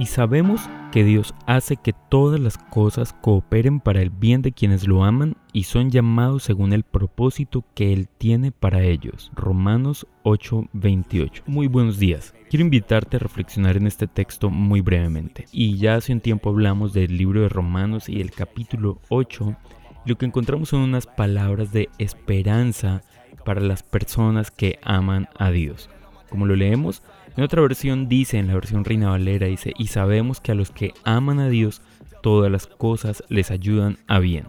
Y sabemos que Dios hace que todas las cosas cooperen para el bien de quienes lo aman y son llamados según el propósito que Él tiene para ellos. Romanos 8:28. Muy buenos días. Quiero invitarte a reflexionar en este texto muy brevemente. Y ya hace un tiempo hablamos del libro de Romanos y el capítulo 8. lo que encontramos son unas palabras de esperanza para las personas que aman a Dios. Como lo leemos, en otra versión dice, en la versión Reina Valera, dice, y sabemos que a los que aman a Dios, todas las cosas les ayudan a bien.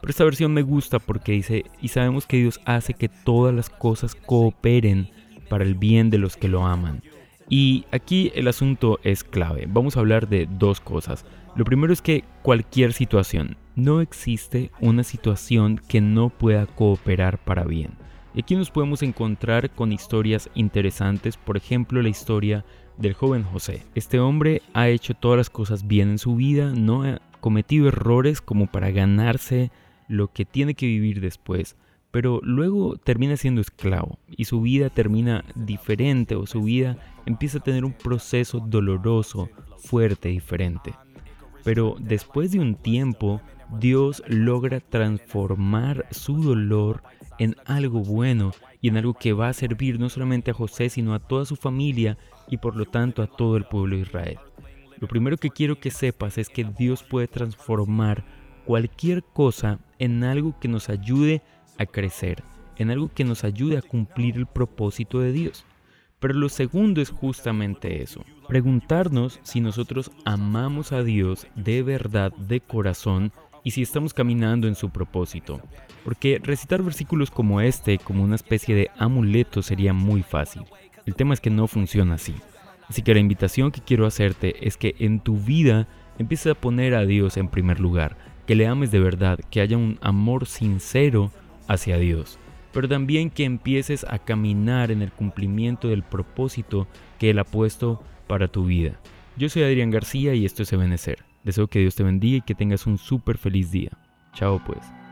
Pero esta versión me gusta porque dice, y sabemos que Dios hace que todas las cosas cooperen para el bien de los que lo aman. Y aquí el asunto es clave. Vamos a hablar de dos cosas. Lo primero es que cualquier situación, no existe una situación que no pueda cooperar para bien. Y aquí nos podemos encontrar con historias interesantes, por ejemplo la historia del joven José. Este hombre ha hecho todas las cosas bien en su vida, no ha cometido errores como para ganarse lo que tiene que vivir después, pero luego termina siendo esclavo y su vida termina diferente o su vida empieza a tener un proceso doloroso, fuerte, diferente. Pero después de un tiempo, Dios logra transformar su dolor en algo bueno y en algo que va a servir no solamente a José, sino a toda su familia y por lo tanto a todo el pueblo de Israel. Lo primero que quiero que sepas es que Dios puede transformar cualquier cosa en algo que nos ayude a crecer, en algo que nos ayude a cumplir el propósito de Dios. Pero lo segundo es justamente eso, preguntarnos si nosotros amamos a Dios de verdad, de corazón, y si estamos caminando en su propósito. Porque recitar versículos como este, como una especie de amuleto, sería muy fácil. El tema es que no funciona así. Así que la invitación que quiero hacerte es que en tu vida empieces a poner a Dios en primer lugar, que le ames de verdad, que haya un amor sincero hacia Dios, pero también que empieces a caminar en el cumplimiento del propósito que Él ha puesto para tu vida. Yo soy Adrián García y esto es Ebenecer. Deseo que Dios te bendiga y que tengas un súper feliz día. Chao pues.